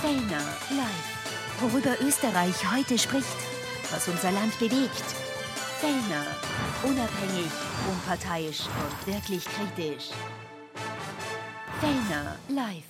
Fellner live. Worüber Österreich heute spricht, was unser Land bewegt. Fellner, unabhängig, unparteiisch und wirklich kritisch. Fellner live.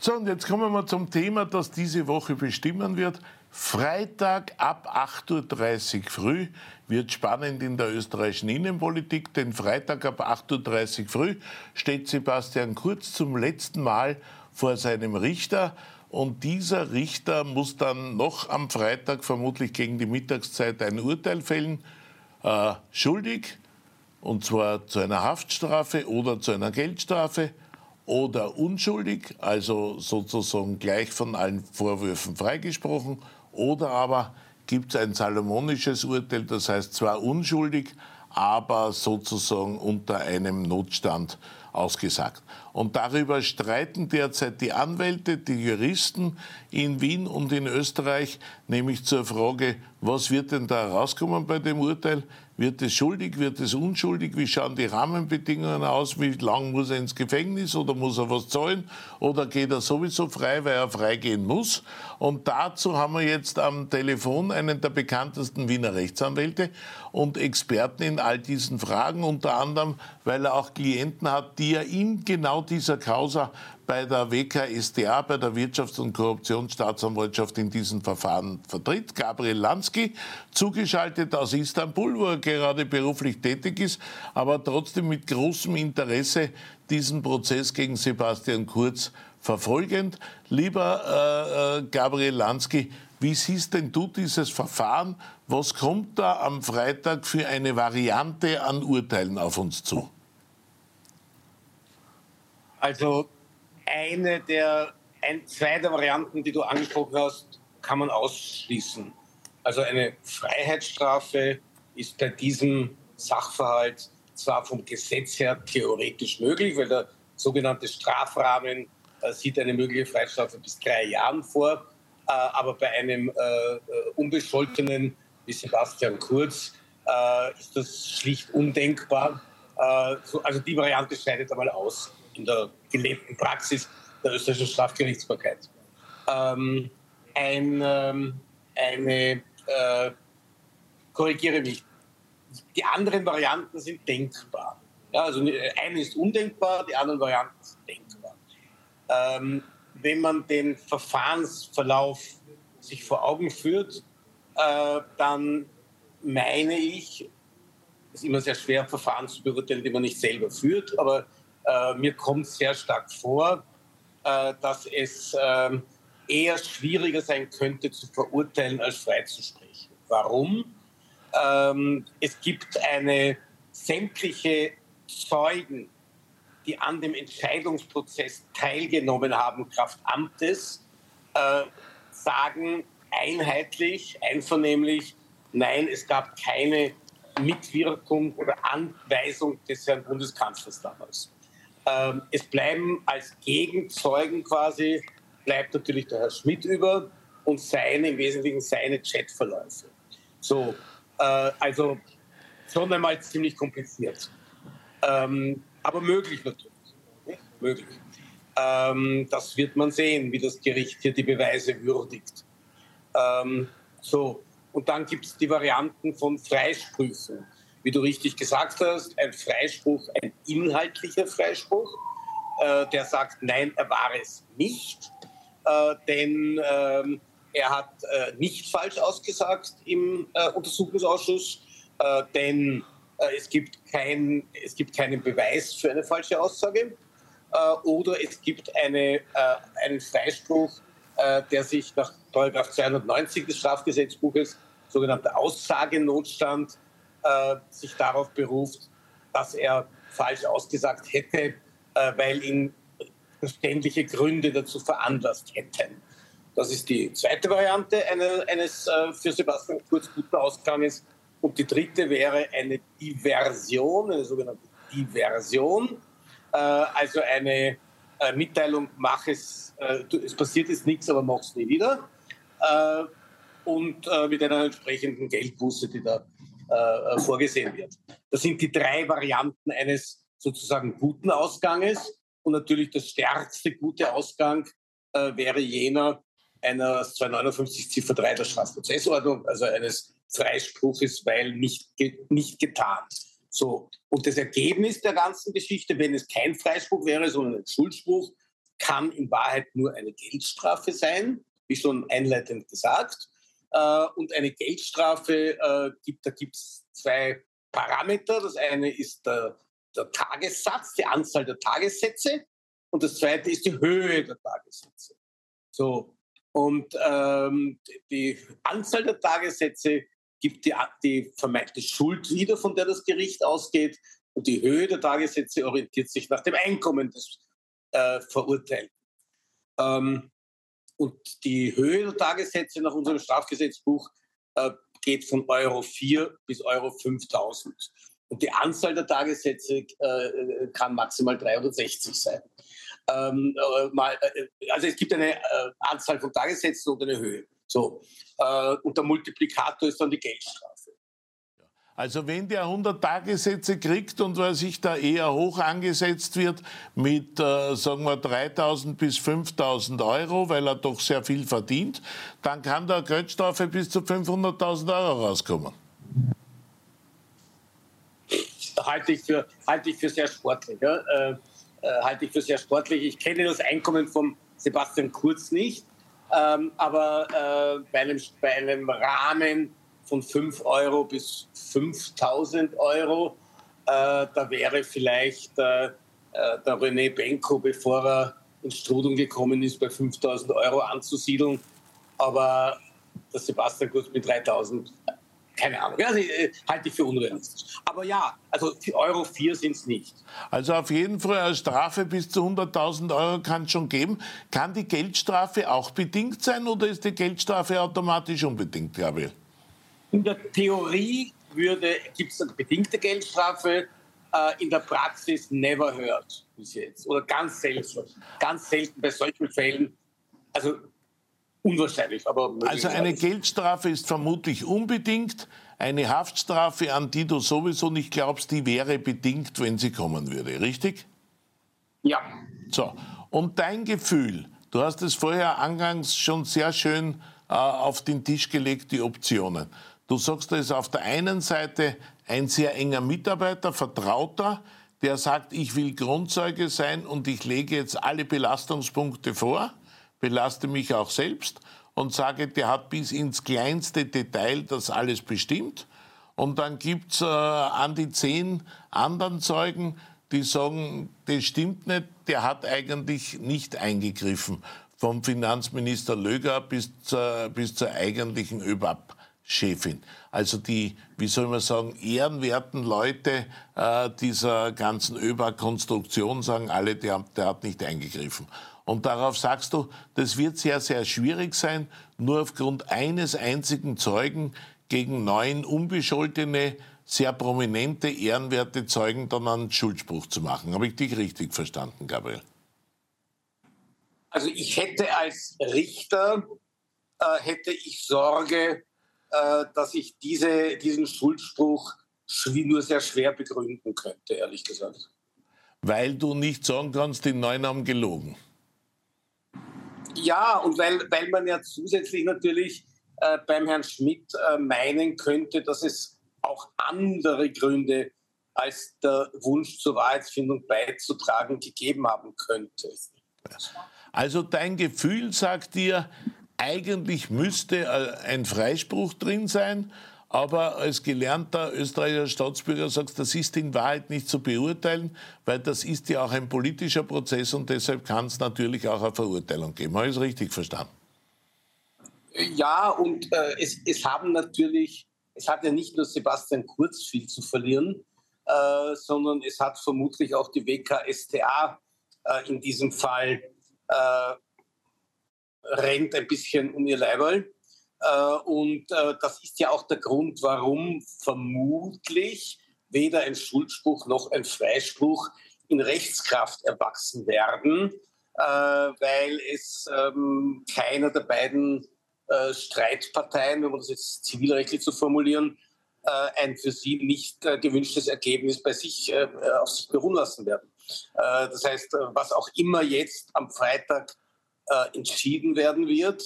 So, und jetzt kommen wir zum Thema, das diese Woche bestimmen wird. Freitag ab 8.30 Uhr früh wird spannend in der österreichischen Innenpolitik, denn Freitag ab 8.30 Uhr früh steht Sebastian Kurz zum letzten Mal vor seinem Richter. Und dieser Richter muss dann noch am Freitag, vermutlich gegen die Mittagszeit, ein Urteil fällen. Äh, schuldig, und zwar zu einer Haftstrafe oder zu einer Geldstrafe oder unschuldig, also sozusagen gleich von allen Vorwürfen freigesprochen, oder aber gibt es ein salomonisches Urteil, das heißt zwar unschuldig, aber sozusagen unter einem Notstand ausgesagt. Und darüber streiten derzeit die Anwälte, die Juristen in Wien und in Österreich, nämlich zur Frage, was wird denn da rauskommen bei dem Urteil? Wird es schuldig, wird es unschuldig? Wie schauen die Rahmenbedingungen aus? Wie lang muss er ins Gefängnis oder muss er was zahlen? Oder geht er sowieso frei, weil er freigehen muss? Und dazu haben wir jetzt am Telefon einen der bekanntesten Wiener Rechtsanwälte und Experten in all diesen Fragen, unter anderem, weil er auch Klienten hat, die er in genau dieser Causa bei der WKSDA, bei der Wirtschafts- und Korruptionsstaatsanwaltschaft in diesem Verfahren vertritt. Gabriel Lansky, zugeschaltet aus Istanbul, wo er gerade beruflich tätig ist, aber trotzdem mit großem Interesse diesen Prozess gegen Sebastian Kurz verfolgend. Lieber äh, äh Gabriel Lansky, wie siehst denn du dieses Verfahren? Was kommt da am Freitag für eine Variante an Urteilen auf uns zu? Also eine der, ein, zwei der Varianten, die du angesprochen hast, kann man ausschließen. Also eine Freiheitsstrafe ist bei diesem Sachverhalt zwar vom Gesetz her theoretisch möglich, weil der sogenannte Strafrahmen äh, sieht eine mögliche Freiheitsstrafe bis drei Jahren vor, äh, aber bei einem äh, äh Unbescholtenen wie Sebastian Kurz äh, ist das schlicht undenkbar. Äh, so, also die Variante scheidet einmal aus in der gelebten Praxis der österreichischen Strafgerichtsbarkeit. Ähm, ein, ähm, eine, äh, korrigiere mich, die anderen Varianten sind denkbar. Ja, also eine ist undenkbar, die anderen Varianten sind denkbar. Ähm, wenn man den Verfahrensverlauf sich vor Augen führt, äh, dann meine ich, es ist immer sehr schwer, Verfahren zu beurteilen, die man nicht selber führt, aber äh, mir kommt sehr stark vor, äh, dass es äh, eher schwieriger sein könnte zu verurteilen als freizusprechen. Warum? Ähm, es gibt eine sämtliche Zeugen, die an dem Entscheidungsprozess teilgenommen haben, Kraft Amtes, äh, sagen einheitlich, einvernehmlich, nein, es gab keine Mitwirkung oder Anweisung des Herrn Bundeskanzlers damals. Ähm, es bleiben als Gegenzeugen quasi, bleibt natürlich der Herr Schmidt über und seine, im Wesentlichen seine Chatverläufe. So, äh, also schon einmal ziemlich kompliziert. Ähm, aber möglich natürlich. Nicht? Möglich. Ähm, das wird man sehen, wie das Gericht hier die Beweise würdigt. Ähm, so, und dann gibt es die Varianten von Freisprüchen wie du richtig gesagt hast, ein Freispruch, ein inhaltlicher Freispruch, äh, der sagt, nein, er war es nicht, äh, denn ähm, er hat äh, nicht falsch ausgesagt im äh, Untersuchungsausschuss, äh, denn äh, es, gibt kein, es gibt keinen Beweis für eine falsche Aussage. Oder es gibt eine, einen Freispruch, der sich nach 290 des Strafgesetzbuches, sogenannter Aussagenotstand, äh, sich darauf beruft, dass er falsch ausgesagt hätte, äh, weil ihn verständliche Gründe dazu veranlasst hätten. Das ist die zweite Variante eine, eines äh, für Sebastian Kurz guten Ausganges. Und die dritte wäre eine Diversion, eine sogenannte Diversion, äh, also eine äh, Mitteilung, mach es, äh, es passiert jetzt nichts, aber mach es nie wieder. und mit einer entsprechenden Geldbuße, die da äh, vorgesehen wird. Das sind die drei Varianten eines sozusagen guten Ausganges. Und natürlich der stärkste gute Ausgang äh, wäre jener einer 259 Ziffer 3 der Strafprozessordnung, also eines Freispruches, weil nicht, nicht getan. So. Und das Ergebnis der ganzen Geschichte, wenn es kein Freispruch wäre, sondern ein Schuldspruch, kann in Wahrheit nur eine Geldstrafe sein, wie schon einleitend gesagt. Äh, und eine Geldstrafe äh, gibt, da gibt es zwei Parameter. Das eine ist der, der Tagessatz, die Anzahl der Tagessätze. Und das zweite ist die Höhe der Tagessätze. So. Und ähm, die Anzahl der Tagessätze gibt die, die vermeinte Schuld wieder, von der das Gericht ausgeht. Und die Höhe der Tagessätze orientiert sich nach dem Einkommen des äh, Verurteilten. Ähm, und die Höhe der Tagessätze nach unserem Strafgesetzbuch äh, geht von Euro 4 bis Euro 5000. Und die Anzahl der Tagessätze äh, kann maximal 360 sein. Ähm, äh, mal, äh, also es gibt eine äh, Anzahl von Tagessätzen und eine Höhe. So. Äh, und der Multiplikator ist dann die Geldstrafe. Also wenn der 100 Tagessätze kriegt und weil sich da eher hoch angesetzt wird mit, äh, sagen wir, 3.000 bis 5.000 Euro, weil er doch sehr viel verdient, dann kann der Geldstrafe bis zu 500.000 Euro rauskommen. Halte ich für, halte ich für sehr sportlich. Ja? Äh, äh, halte ich für sehr sportlich. Ich kenne das Einkommen von Sebastian Kurz nicht, ähm, aber äh, bei, einem, bei einem Rahmen von 5 Euro bis 5000 Euro. Äh, da wäre vielleicht äh, äh, der René Benko, bevor er ins Strudel gekommen ist, bei 5000 Euro anzusiedeln. Aber der Sebastian Kurz mit 3000, keine Ahnung. Also, äh, halte ich für unrealistisch. Aber ja, also Euro 4 sind es nicht. Also auf jeden Fall eine Strafe bis zu 100.000 Euro kann es schon geben. Kann die Geldstrafe auch bedingt sein oder ist die Geldstrafe automatisch unbedingt, Gabriel? In der Theorie gibt es eine bedingte Geldstrafe, äh, in der Praxis never heard bis jetzt. Oder ganz selten. Ganz selten bei solchen Fällen. Also unwahrscheinlich. Aber also eine Geldstrafe ist vermutlich unbedingt. Eine Haftstrafe, an die du sowieso nicht glaubst, die wäre bedingt, wenn sie kommen würde, richtig? Ja. So, und dein Gefühl, du hast es vorher angangs schon sehr schön äh, auf den Tisch gelegt, die Optionen. Du sagst, da ist auf der einen Seite ein sehr enger Mitarbeiter, Vertrauter, der sagt, ich will Grundzeuge sein und ich lege jetzt alle Belastungspunkte vor, belaste mich auch selbst und sage, der hat bis ins kleinste Detail das alles bestimmt. Und dann gibt's äh, an die zehn anderen Zeugen, die sagen, das stimmt nicht, der hat eigentlich nicht eingegriffen. Vom Finanzminister Löger bis zur, bis zur eigentlichen ÖBAP. Chefin. Also die, wie soll man sagen, ehrenwerten Leute äh, dieser ganzen ÖBA-Konstruktion sagen alle, der, der hat nicht eingegriffen. Und darauf sagst du, das wird sehr, sehr schwierig sein, nur aufgrund eines einzigen Zeugen gegen neun unbescholtene, sehr prominente, ehrenwerte Zeugen dann einen Schuldspruch zu machen. Habe ich dich richtig verstanden, Gabriel? Also ich hätte als Richter, äh, hätte ich Sorge, dass ich diese, diesen Schuldspruch nur sehr schwer begründen könnte, ehrlich gesagt. Weil du nicht sagen kannst, die Neuen haben gelogen. Ja, und weil, weil man ja zusätzlich natürlich äh, beim Herrn Schmidt äh, meinen könnte, dass es auch andere Gründe als der Wunsch zur Wahrheitsfindung beizutragen gegeben haben könnte. Also dein Gefühl sagt dir, eigentlich müsste äh, ein Freispruch drin sein, aber als gelernter österreichischer Staatsbürger sagst, das ist in Wahrheit nicht zu beurteilen, weil das ist ja auch ein politischer Prozess und deshalb kann es natürlich auch eine Verurteilung geben. Habe ich es richtig verstanden? Ja, und äh, es, es haben natürlich, es hat ja nicht nur Sebastian Kurz viel zu verlieren, äh, sondern es hat vermutlich auch die WKSTA äh, in diesem Fall äh, rennt ein bisschen um ihr Leiberl. Äh, und äh, das ist ja auch der Grund, warum vermutlich weder ein Schuldspruch noch ein Freispruch in Rechtskraft erwachsen werden, äh, weil es ähm, keiner der beiden Streitparteien, wenn man das jetzt zivilrechtlich zu formulieren, ein für sie nicht gewünschtes Ergebnis bei sich auf sich beruhen lassen werden. Das heißt, was auch immer jetzt am Freitag äh, entschieden werden wird,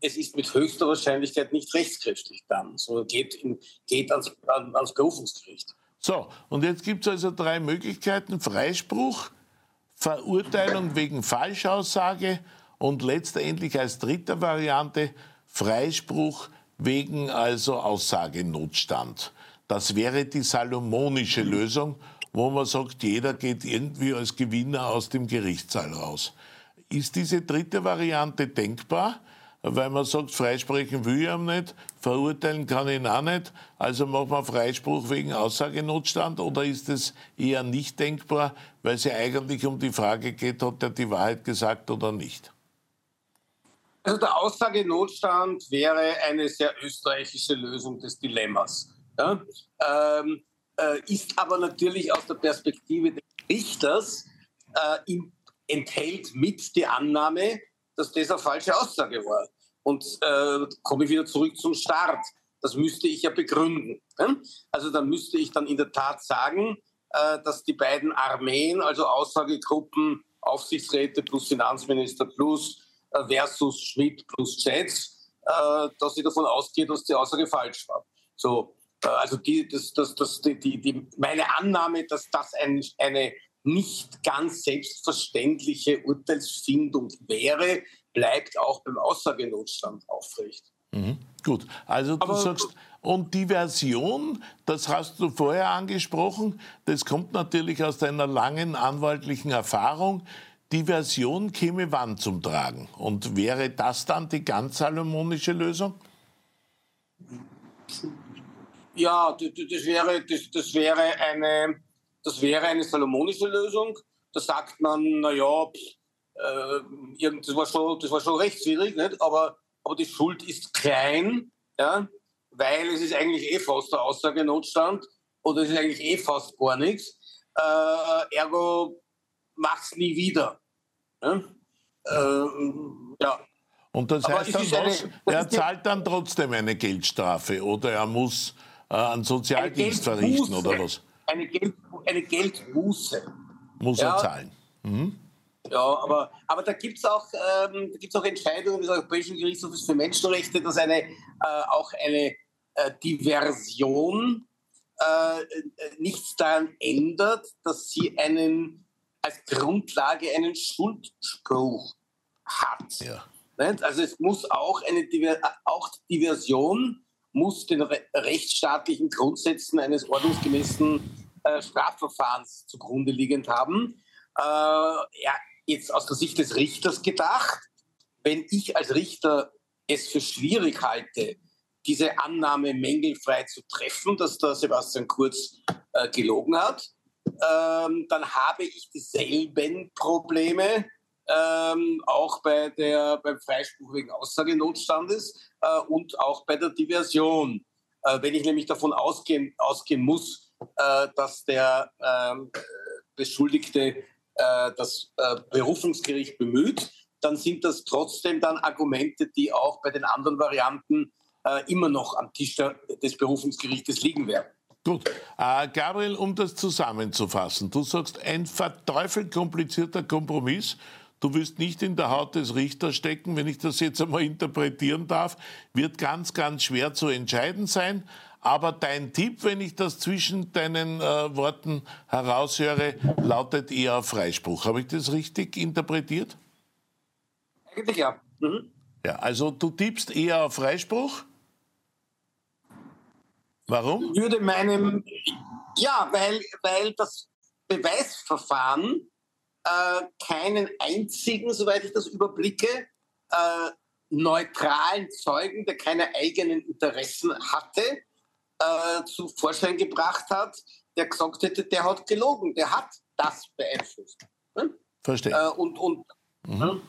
es ist mit höchster Wahrscheinlichkeit nicht rechtskräftig dann, sondern geht, in, geht ans, ans Berufungsgericht. So, und jetzt gibt es also drei Möglichkeiten. Freispruch, Verurteilung wegen Falschaussage und letztendlich als dritte Variante Freispruch wegen also Aussagenotstand. Das wäre die salomonische Lösung, wo man sagt, jeder geht irgendwie als Gewinner aus dem Gerichtssaal raus. Ist diese dritte Variante denkbar? Weil man sagt, freisprechen will ich ihm nicht, verurteilen kann ich ihn auch nicht, also machen wir Freispruch wegen Aussagenotstand oder ist es eher nicht denkbar, weil es ja eigentlich um die Frage geht, hat er die Wahrheit gesagt oder nicht? Also der Aussagenotstand wäre eine sehr österreichische Lösung des Dilemmas. Ja? Ähm, äh, ist aber natürlich aus der Perspektive des Richters äh, enthält mit die Annahme, dass das eine falsche Aussage war. Und äh, komme ich wieder zurück zum Start. Das müsste ich ja begründen. Also dann müsste ich dann in der Tat sagen, äh, dass die beiden Armeen, also Aussagegruppen, Aufsichtsräte plus Finanzminister plus äh, versus Schmidt plus Schätz, äh, dass sie davon ausgeht, dass die Aussage falsch war. So, äh, also die, das, das, das, die, die, meine Annahme, dass das ein, eine nicht ganz selbstverständliche Urteilsfindung wäre, bleibt auch beim Aussagenotstand aufrecht. Mhm. Gut, also du Aber, sagst, und die Version, das hast du vorher angesprochen, das kommt natürlich aus deiner langen anwaltlichen Erfahrung. Die Version käme wann zum Tragen? Und wäre das dann die ganz salomonische Lösung? Ja, das, das, wäre, das, das, wäre eine, das wäre eine salomonische Lösung. Da sagt man, naja, äh, das, war schon, das war schon rechtswidrig, nicht? Aber, aber die Schuld ist klein, ja? weil es ist eigentlich eh fast der Aussagenotstand oder es ist eigentlich eh fast gar nichts. Äh, ergo macht's nie wieder. Ja? Äh, ja. Und das heißt dann was? Er zahlt dann trotzdem eine Geldstrafe oder er muss äh, einen Sozialdienst verrichten oder was? Eine, Geld, eine Geldbuße. Muss ja. er zahlen. Mhm. Ja, aber, aber da gibt es auch, ähm, auch Entscheidungen des Europäischen Gerichtshofs für Menschenrechte, dass eine, äh, auch eine äh, Diversion äh, nichts daran ändert, dass sie einen, als Grundlage einen Schuldspruch hat. Ja. Also es muss auch eine auch Diversion muss den rechtsstaatlichen Grundsätzen eines ordnungsgemäßen äh, Strafverfahrens zugrunde liegend haben. Äh, ja, jetzt aus der Sicht des Richters gedacht, wenn ich als Richter es für schwierig halte, diese Annahme mängelfrei zu treffen, dass der Sebastian Kurz äh, gelogen hat, ähm, dann habe ich dieselben Probleme ähm, auch bei der, beim Freispruch wegen Aussagenotstandes äh, und auch bei der Diversion. Äh, wenn ich nämlich davon ausgehen, ausgehen muss, äh, dass der ähm, Beschuldigte äh, das äh, Berufungsgericht bemüht, dann sind das trotzdem dann Argumente, die auch bei den anderen Varianten äh, immer noch am Tisch des Berufungsgerichtes liegen werden. Gut. Äh, Gabriel, um das zusammenzufassen, du sagst, ein verteufelt komplizierter Kompromiss Du willst nicht in der Haut des Richters stecken, wenn ich das jetzt einmal interpretieren darf, wird ganz, ganz schwer zu entscheiden sein. Aber dein Tipp, wenn ich das zwischen deinen äh, Worten heraushöre, lautet eher auf Freispruch. Habe ich das richtig interpretiert? Eigentlich ja. Mhm. Ja, also du tippst eher auf Freispruch? Warum? Ich würde meinem, ja, weil, weil das Beweisverfahren keinen einzigen, soweit ich das überblicke, äh, neutralen Zeugen, der keine eigenen Interessen hatte, äh, zu Vorschein gebracht hat, der gesagt hätte, der hat gelogen, der hat das beeinflusst. Hm? Verstehe. Äh, und, und, mhm. hm?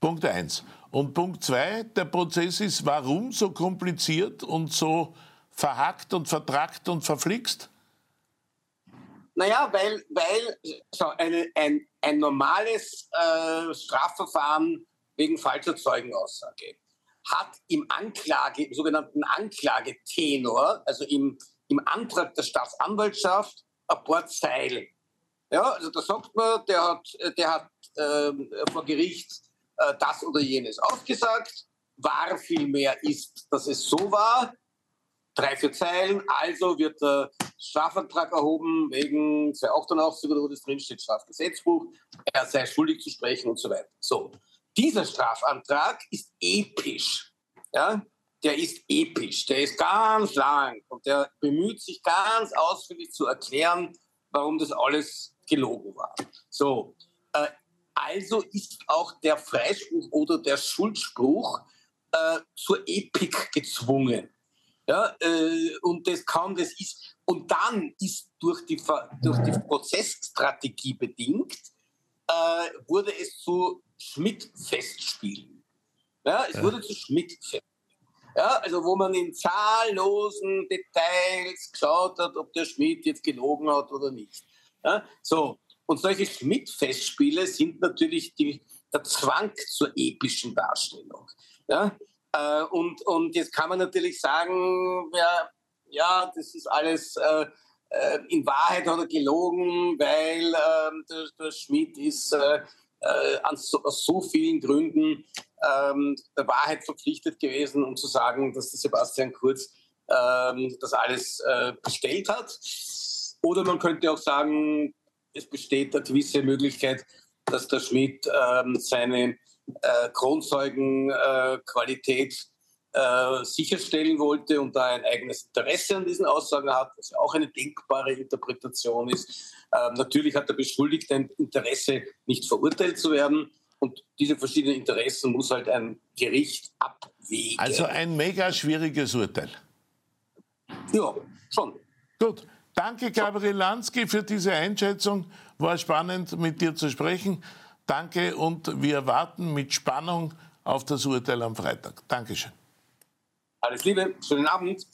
Punkt eins. Und Punkt zwei, der Prozess ist warum so kompliziert und so verhackt und vertrackt und verflixt? Naja, weil, weil so eine, ein, ein normales äh, Strafverfahren wegen falscher Zeugenaussage hat im Anklage, im sogenannten Anklagetenor, also im, im Antrag der Staatsanwaltschaft, ein paar Zeilen. Ja, also da sagt man, der hat, der hat äh, vor Gericht äh, das oder jenes ausgesagt. War vielmehr ist, dass es so war. Drei, vier Zeilen. Also wird der Strafantrag erhoben wegen 288 oder wo das drinsteht, Strafgesetzbuch. Er sei schuldig zu sprechen und so weiter. So. Dieser Strafantrag ist episch. Ja? Der ist episch. Der ist ganz lang und der bemüht sich ganz ausführlich zu erklären, warum das alles gelogen war. So, äh, also ist auch der Freispruch oder der Schuldspruch äh, zur Epik gezwungen. Ja, äh, und das kann, das ist, und dann ist durch die, durch die Prozessstrategie bedingt, äh, wurde es zu Schmidt-Festspielen. Ja, es ja. wurde zu Schmidt-Festspielen. Ja, also wo man in zahllosen Details geschaut hat, ob der Schmidt jetzt gelogen hat oder nicht. Ja, so. Und solche Schmidt-Festspiele sind natürlich die, der Zwang zur epischen Darstellung. Ja? Äh, und, und jetzt kann man natürlich sagen, ja, ja das ist alles, äh, äh in Wahrheit hat er gelogen, weil äh, der, der, Schmidt ist äh, äh, so, aus so vielen Gründen ähm, der Wahrheit verpflichtet gewesen, um zu sagen, dass der Sebastian Kurz ähm, das alles bestellt hat. Oder man könnte auch sagen, es besteht eine gewisse Möglichkeit, dass der Schmidt ähm, seine äh, Kronzeugenqualität äh, sicherstellen wollte und da ein eigenes Interesse an diesen Aussagen hat, was ja auch eine denkbare Interpretation ist. Ähm, natürlich hat der Beschuldigte ein Interesse, nicht verurteilt zu werden. Und diese verschiedenen Interessen muss halt ein Gericht abwägen. Also ein mega schwieriges Urteil. Ja, schon. Gut. Danke, Gabriel Lansky, für diese Einschätzung. War spannend, mit dir zu sprechen. Danke und wir warten mit Spannung auf das Urteil am Freitag. Dankeschön. Alles Liebe, schönen Abend.